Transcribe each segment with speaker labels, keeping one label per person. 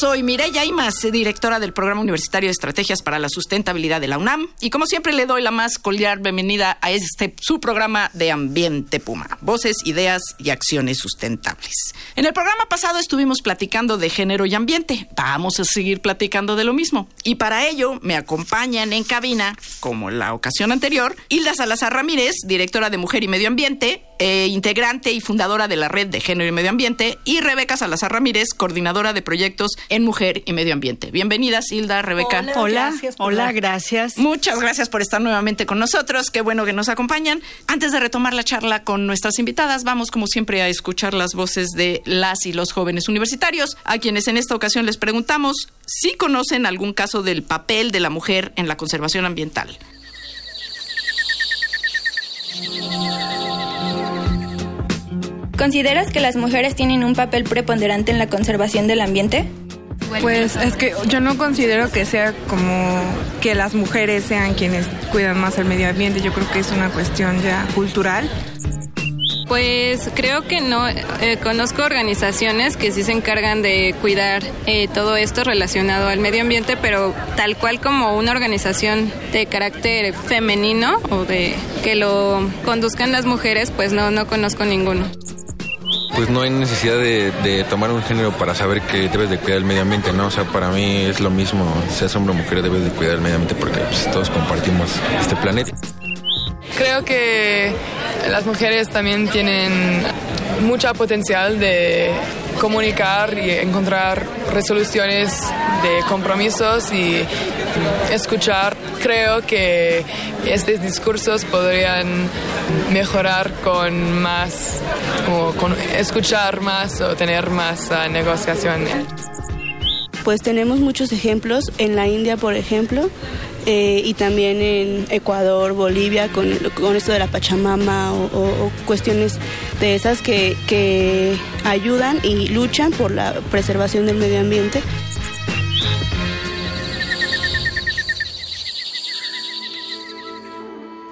Speaker 1: Soy Mireya Imas, directora del Programa Universitario de Estrategias para la Sustentabilidad de la UNAM. Y como siempre le doy la más cordial bienvenida a este su programa de Ambiente Puma. Voces, ideas y acciones sustentables. En el programa pasado estuvimos platicando de género y ambiente. Vamos a seguir platicando de lo mismo. Y para ello me acompañan en cabina, como la ocasión anterior, Hilda Salazar Ramírez, directora de Mujer y Medio Ambiente, eh, integrante y fundadora de la Red de Género y Medio Ambiente, y Rebeca Salazar Ramírez, coordinadora de proyectos en Mujer y Medio Ambiente. Bienvenidas, Hilda, Rebeca.
Speaker 2: Hola, hola, gracias, hola, gracias.
Speaker 1: Muchas gracias por estar nuevamente con nosotros. Qué bueno que nos acompañan. Antes de retomar la charla con nuestras invitadas, vamos como siempre a escuchar las voces de las y los jóvenes universitarios, a quienes en esta ocasión les preguntamos si conocen algún caso del papel de la mujer en la conservación ambiental.
Speaker 3: ¿Consideras que las mujeres tienen un papel preponderante en la conservación del ambiente?
Speaker 2: Pues es que yo no considero que sea como que las mujeres sean quienes cuidan más el medio ambiente, yo creo que es una cuestión ya cultural.
Speaker 4: Pues creo que no. Eh, conozco organizaciones que sí se encargan de cuidar eh, todo esto relacionado al medio ambiente, pero tal cual como una organización de carácter femenino o de que lo conduzcan las mujeres, pues no, no conozco ninguno
Speaker 5: pues no hay necesidad de, tomar un género para saber que debes de cuidar el medio ambiente, ¿no? O sea, para mí es lo mismo, seas hombre o mujer, debes de cuidar el medio ambiente porque pues, todos compartimos este planeta.
Speaker 6: Creo que las mujeres también tienen mucho potencial de comunicar y encontrar resoluciones de compromisos y escuchar. Creo que estos discursos podrían mejorar con más, o con escuchar más o tener más uh, negociación.
Speaker 7: Pues tenemos muchos ejemplos. En la India, por ejemplo, eh, y también en Ecuador, Bolivia, con, con esto de la Pachamama o, cuestiones de esas que, que ayudan y luchan por la preservación del medio ambiente.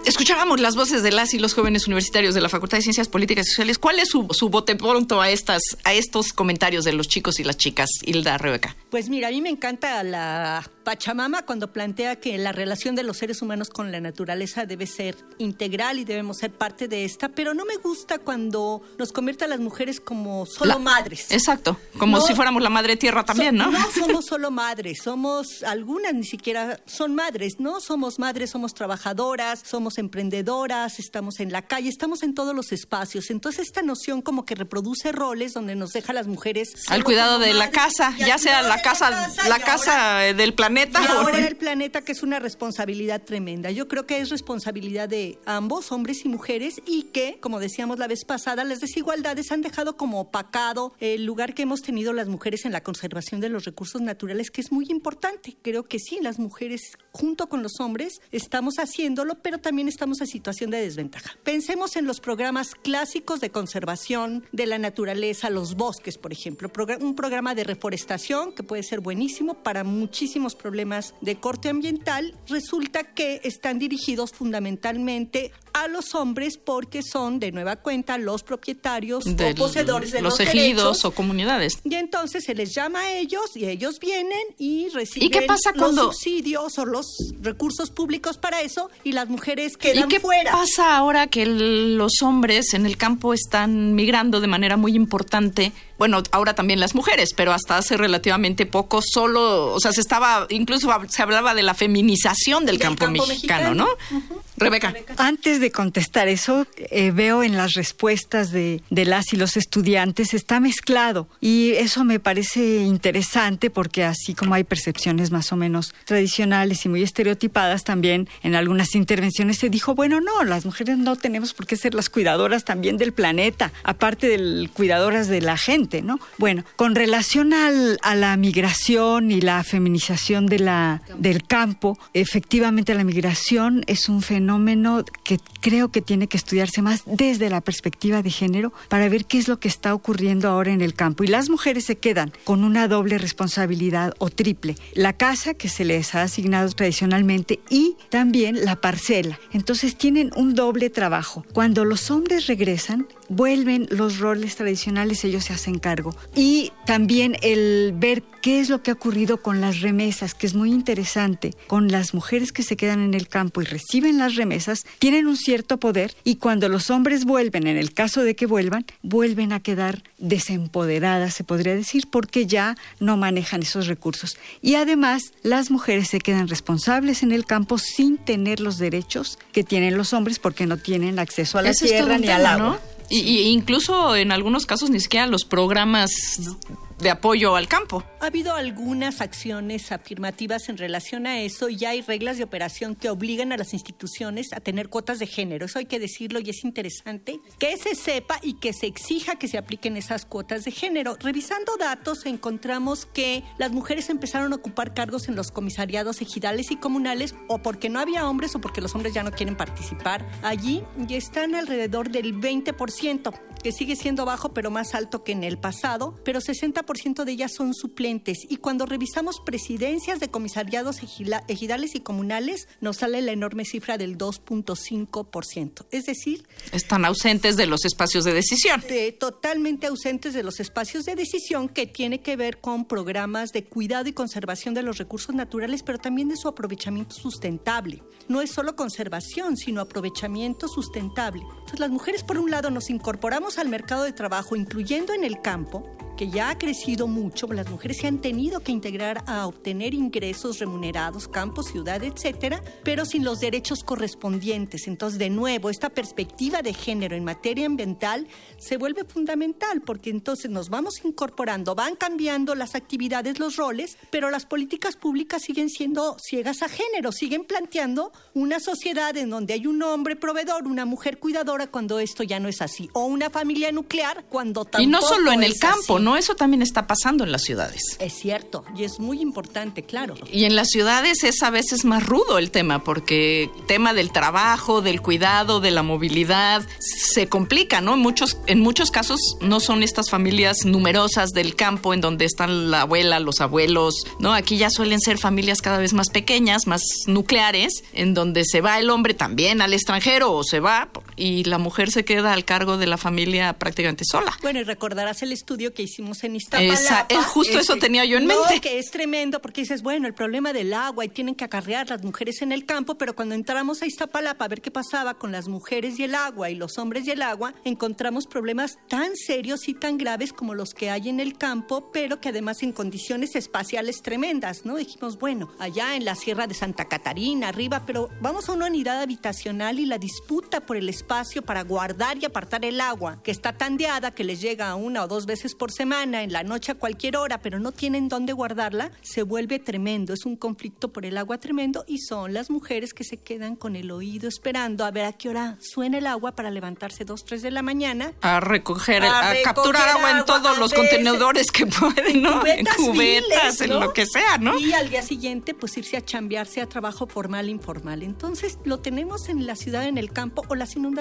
Speaker 1: Escuchábamos las voces de las y los jóvenes universitarios de la Facultad de Ciencias Políticas y Sociales. ¿Cuál es su, su bote pronto a, estas, a estos comentarios de los chicos y las chicas, Hilda Rebeca?
Speaker 8: Pues mira, a mí me encanta la Pachamama cuando plantea que la relación de los seres humanos con la naturaleza debe ser integral y debemos ser parte de esta, pero no me gusta cuando nos convierte a las mujeres como solo madres.
Speaker 1: Exacto, como si fuéramos la madre tierra también, ¿no?
Speaker 8: No somos solo madres, somos algunas ni siquiera son madres, ¿no? Somos madres, somos trabajadoras, somos emprendedoras, estamos en la calle, estamos en todos los espacios. Entonces esta noción como que reproduce roles donde nos deja a las mujeres
Speaker 1: al cuidado de la casa, ya sea la casa, la casa del planeta
Speaker 8: ahora el planeta, que es una responsabilidad tremenda. Yo creo que es responsabilidad de ambos, hombres y mujeres, y que, como decíamos la vez pasada, las desigualdades han dejado como opacado el lugar que hemos tenido las mujeres en la conservación de los recursos naturales, que es muy importante. Creo que sí, las mujeres, junto con los hombres, estamos haciéndolo, pero también estamos en situación de desventaja. Pensemos en los programas clásicos de conservación de la naturaleza, los bosques, por ejemplo. Un programa de reforestación que puede ser buenísimo para muchísimos problemas problemas de corte ambiental, resulta que están dirigidos fundamentalmente a los hombres porque son de nueva cuenta los propietarios o poseedores de los,
Speaker 1: los ejidos o comunidades.
Speaker 8: Y entonces se les llama a ellos y ellos vienen y reciben
Speaker 1: ¿Y qué pasa
Speaker 8: los subsidios o los recursos públicos para eso y las mujeres quedan
Speaker 1: ¿Y qué
Speaker 8: fuera.
Speaker 1: pasa ahora que los hombres en el campo están migrando de manera muy importante? Bueno, ahora también las mujeres, pero hasta hace relativamente poco solo, o sea, se estaba incluso se hablaba de la feminización del, campo, mexicano, ¿no? Rebeca.
Speaker 9: Antes de contestar eso, eh, veo en las respuestas de, de las y los estudiantes está mezclado y eso me parece interesante porque así como hay percepciones más o menos tradicionales y muy estereotipadas, también en algunas intervenciones se dijo, bueno, no, las mujeres no tenemos por qué ser las cuidadoras también del planeta, aparte de cuidadoras de la gente, ¿no? Bueno, con relación al, a la migración y la feminización de la, del campo, efectivamente la migración es un fenómeno que creo que tiene que estudiarse más desde la perspectiva de género para ver qué es lo que está ocurriendo ahora en el campo. Y las mujeres se quedan con una doble responsabilidad o triple. La casa que se les ha asignado tradicionalmente y también la parcela. Entonces tienen un doble trabajo. Cuando los hombres regresan, vuelven los roles tradicionales, ellos se hacen cargo. Y también el ver qué es lo que ha ocurrido con las remesas, que es muy interesante, con las mujeres que se quedan en el campo y reciben las remesas, tienen un cierto poder y cuando los hombres vuelven, en el caso de que vuelvan, vuelven a quedar desempoderadas, se podría decir, porque ya no manejan esos recursos. Y además, las mujeres se quedan responsables en el campo sin tener los derechos que tienen los hombres porque no tienen acceso a la tierra ni al agua.
Speaker 1: Y, incluso en algunos casos ni siquiera los programas de apoyo al campo.
Speaker 8: Ha habido algunas acciones afirmativas en relación a eso y hay reglas de operación que obligan a las instituciones a tener cuotas de género. Eso hay que decirlo y es interesante que se sepa y que se exija que se apliquen esas cuotas de género. Revisando datos encontramos que las mujeres empezaron a ocupar cargos en los comisariados ejidales y comunales o porque no había hombres o porque los hombres ya no quieren participar allí y están alrededor del 20%, que sigue siendo bajo pero más alto que en el pasado, pero 60 ciento de ellas son suplentes y cuando revisamos presidencias de comisariados ejidales y comunales nos sale la enorme cifra del 2.5%. Es decir...
Speaker 1: Están ausentes de los espacios de decisión.
Speaker 8: totalmente ausentes de los espacios de decisión que tiene que ver con programas de cuidado y conservación de los recursos naturales, pero también de su aprovechamiento sustentable. No es solo conservación, sino aprovechamiento sustentable. Entonces las mujeres por un lado nos incorporamos al mercado de trabajo, incluyendo en el campo, que ya ha crecido mucho, las mujeres se han tenido que integrar a obtener ingresos remunerados, campo, ciudad, etcétera, pero sin los derechos correspondientes. Entonces, de nuevo, esta perspectiva de género en materia ambiental se vuelve fundamental porque entonces nos vamos incorporando, van cambiando las actividades, los roles, pero las políticas públicas siguen siendo ciegas a género, siguen planteando una sociedad en donde hay un hombre proveedor, una mujer cuidadora cuando esto ya no es así, o una familia nuclear cuando tampoco
Speaker 1: Y no solo en el campo, ¿no? Eso también está pasando en las ciudades.
Speaker 8: Es cierto, y es muy importante, claro.
Speaker 1: Y en las ciudades es a veces más rudo el tema, porque el tema del trabajo, del cuidado, de la movilidad, se complica, ¿no? En muchos, en muchos casos no son estas familias numerosas del campo en donde están la abuela, los abuelos, ¿no? Aquí ya suelen ser familias cada vez más pequeñas, más nucleares, en donde se va el hombre también al extranjero o se va y la mujer se queda al cargo de la familia prácticamente sola.
Speaker 8: Bueno, y recordarás el estudio que hicimos en Iztapalapa.
Speaker 1: es justo eso tenía yo en mente.
Speaker 8: que es tremendo porque dices, bueno, el problema del agua y tienen que acarrear las mujeres en el campo, pero cuando entramos a Iztapalapa a ver qué pasaba con las mujeres y el agua y los hombres y el agua, encontramos problemas tan serios y tan graves como los que hay en el campo, pero que además en condiciones espaciales tremendas, ¿no? Dijimos, bueno, allá en la Sierra de Santa Catarina, arriba, pero vamos a una unidad habitacional y la disputa por el espacio para guardar y apartar el agua, que está tandeada que les llega una o dos veces por semana en la noche a cualquier hora, pero no tienen dónde guardarla, se vuelve tremendo. Es un conflicto por el agua tremendo y son las mujeres que se quedan con el oído esperando a ver a qué hora suena el agua para levantarse dos, tres de la mañana.
Speaker 1: A recoger, a, capturar agua, en todos los contenedores que pueden, ¿no? En cubetas, en lo que sea, ¿no?
Speaker 8: Y al día siguiente, pues irse a chambearse a trabajo formal, informal. Entonces, lo tenemos en la ciudad, en el campo, o las inundaciones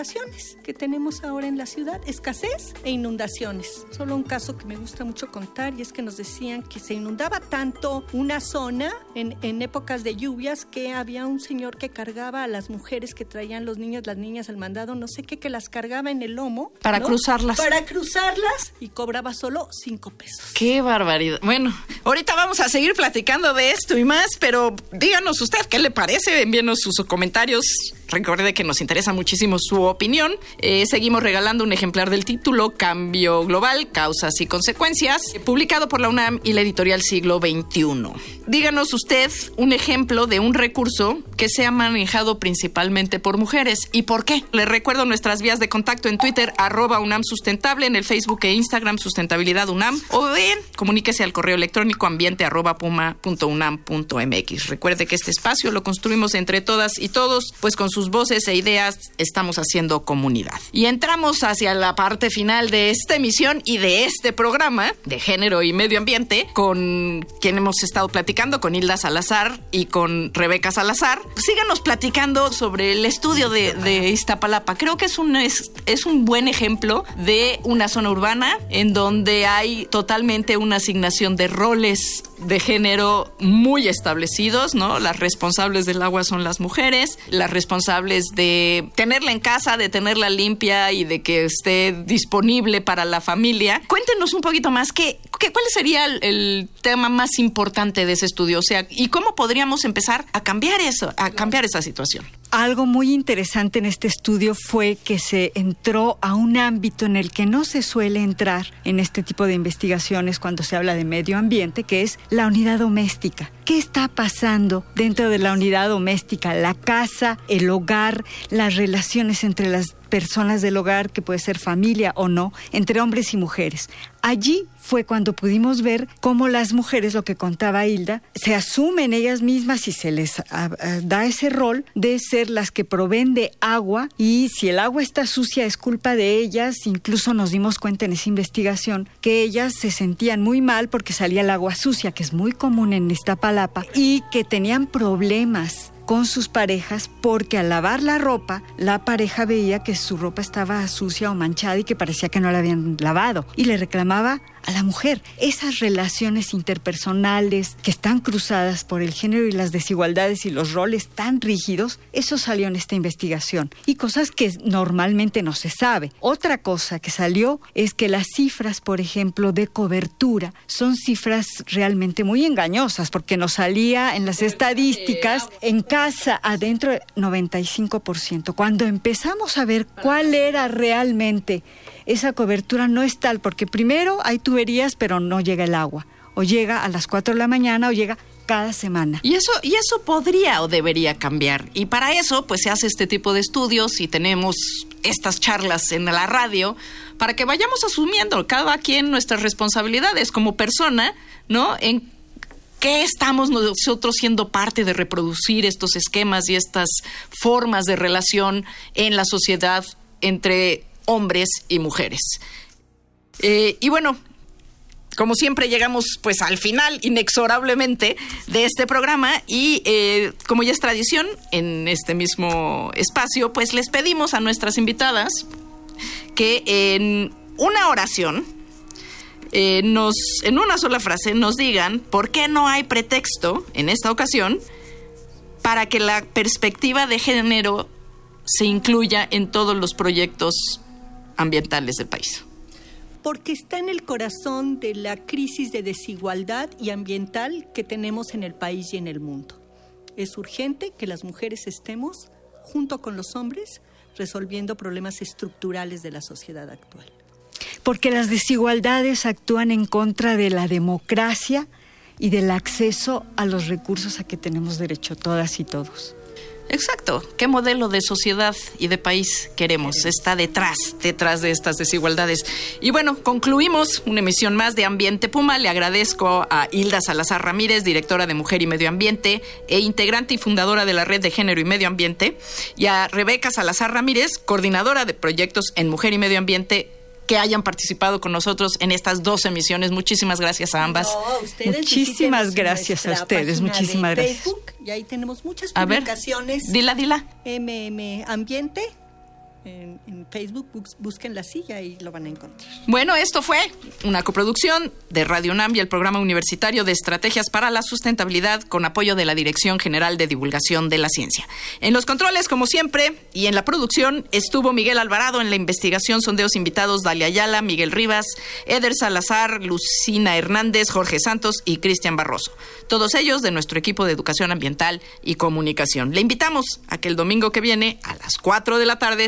Speaker 8: que tenemos ahora en la ciudad, escasez e inundaciones. Solo un caso que me gusta mucho contar y es que nos decían que se inundaba tanto una zona en, en épocas de lluvias que había un señor que cargaba a las mujeres que traían los niños, las niñas al mandado, no sé qué, que las cargaba en el lomo.
Speaker 1: Para cruzarlas.
Speaker 8: Para cruzarlas y cobraba solo cinco pesos.
Speaker 1: Qué barbaridad. Bueno, ahorita vamos a seguir platicando de esto y más, pero díganos usted qué le parece, envíenos sus comentarios Recuerde que nos interesa muchísimo su opinión. Eh, seguimos regalando un ejemplar del título Cambio Global, Causas y Consecuencias, publicado por la UNAM y la editorial Siglo XXI. Díganos usted un ejemplo de un recurso que sea manejado principalmente por mujeres y por qué. Le recuerdo nuestras vías de contacto en Twitter, arroba UNAM Sustentable, en el Facebook e Instagram Sustentabilidad UNAM, o bien comuníquese al correo electrónico ambiente arroba puma.unam.mx. Recuerde que este espacio lo construimos entre todas y todos, pues con sus voces e ideas estamos haciendo comunidad. Y entramos hacia la parte final de esta emisión y de este programa de género y medio ambiente con quien hemos estado platicando, con Hilda Salazar y con Rebeca Salazar. Síganos platicando sobre el estudio de, de Iztapalapa. Creo que es un, es, es un buen ejemplo de una zona urbana en donde hay totalmente una asignación de roles de género muy establecidos, ¿no? Las responsables del agua son las mujeres, las responsables de tenerla en casa, de tenerla limpia y de que esté disponible para la familia. Cuéntenos un poquito más, ¿qué, qué, cuál sería el, tema más importante de ese estudio? O sea, ¿y cómo podríamos empezar a cambiar eso, a cambiar esa situación?
Speaker 9: Algo muy interesante en este estudio fue que se entró a un ámbito en el que no se suele entrar en este tipo de investigaciones cuando se habla de medio ambiente, que es la unidad doméstica. ¿Qué está pasando dentro de la unidad doméstica? La casa, el hogar, las relaciones entre las personas del hogar, que puede ser familia o no, entre hombres y mujeres. Allí fue cuando pudimos ver cómo las mujeres, lo que contaba Hilda, se asumen ellas mismas y se les da ese rol de ser las que proveen de agua y si el agua está sucia es culpa de ellas. Incluso nos dimos cuenta en esa investigación que ellas se sentían muy mal porque salía el agua sucia, que es muy común en esta palapa, y que tenían problemas con sus parejas porque al lavar la ropa, la pareja veía que su ropa estaba sucia o manchada y que parecía que no la habían lavado y le reclamaba a la mujer. Esas relaciones interpersonales que están cruzadas por el género y las desigualdades y los roles tan rígidos, eso salió en esta investigación y cosas que normalmente no se sabe. Otra cosa que salió es que las cifras, por ejemplo, de cobertura son cifras realmente muy engañosas porque nos salía en las estadísticas en casa adentro 95%. Cuando empezamos a ver cuál era realmente esa cobertura no es tal, porque primero hay tuberías, pero no llega el agua. O llega a las 4 de la mañana o llega cada semana.
Speaker 1: Y eso, y eso podría o debería cambiar. Y para eso, pues se hace este tipo de estudios y tenemos estas charlas en la radio para que vayamos asumiendo cada quien nuestras responsabilidades como persona, ¿no? En qué estamos nosotros siendo parte de reproducir estos esquemas y estas formas de relación en la sociedad entre hombres y mujeres. Eh, y bueno, como siempre llegamos pues al final inexorablemente de este programa y eh, como ya es tradición en este mismo espacio pues les pedimos a nuestras invitadas que en una oración eh, en una sola frase nos digan por qué no hay pretexto en esta ocasión para que la perspectiva de género se incluya en todos los proyectos ambientales del país.
Speaker 8: Porque está en el corazón de la crisis de desigualdad y ambiental que tenemos en el país y en el mundo. Es urgente que las mujeres estemos, junto con los hombres, resolviendo problemas estructurales de la sociedad actual.
Speaker 9: Porque las desigualdades actúan en contra de la democracia y del acceso a los recursos a que tenemos derecho todas y todos.
Speaker 1: Exacto. ¿Qué modelo de sociedad y de país queremos? Está detrás, detrás de estas desigualdades. Y bueno, concluimos una emisión más de Ambiente Puma. Le agradezco a Hilda Salazar Ramírez, directora de Mujer y Medio Ambiente e integrante y fundadora de la Red de Género y Medio Ambiente, y a Rebeca Salazar Ramírez, coordinadora de proyectos en Mujer y Medio Ambiente que hayan participado con nosotros en estas dos emisiones. Muchísimas gracias a ambas.
Speaker 8: No,
Speaker 9: muchísimas gracias a ustedes, muchísimas gracias.
Speaker 8: Facebook, y ahí tenemos muchas publicaciones.
Speaker 1: A ver, dila, dila.
Speaker 8: MM Ambiente en, Facebook, bus- busquen la silla y lo van a encontrar.
Speaker 1: Bueno, esto fue una coproducción de Radio UNAM y el Programa Universitario de Estrategias para la Sustentabilidad con apoyo de la Dirección General de Divulgación de la Ciencia. En los controles, como siempre, y en la producción estuvo Miguel Alvarado, en la investigación sondeos invitados Dalia Ayala, Miguel Rivas, Eder Salazar, Lucina Hernández, Jorge Santos y Cristian Barroso. Todos ellos de nuestro equipo de Educación Ambiental y Comunicación. Le invitamos a que el domingo que viene, a las 4 de la tarde,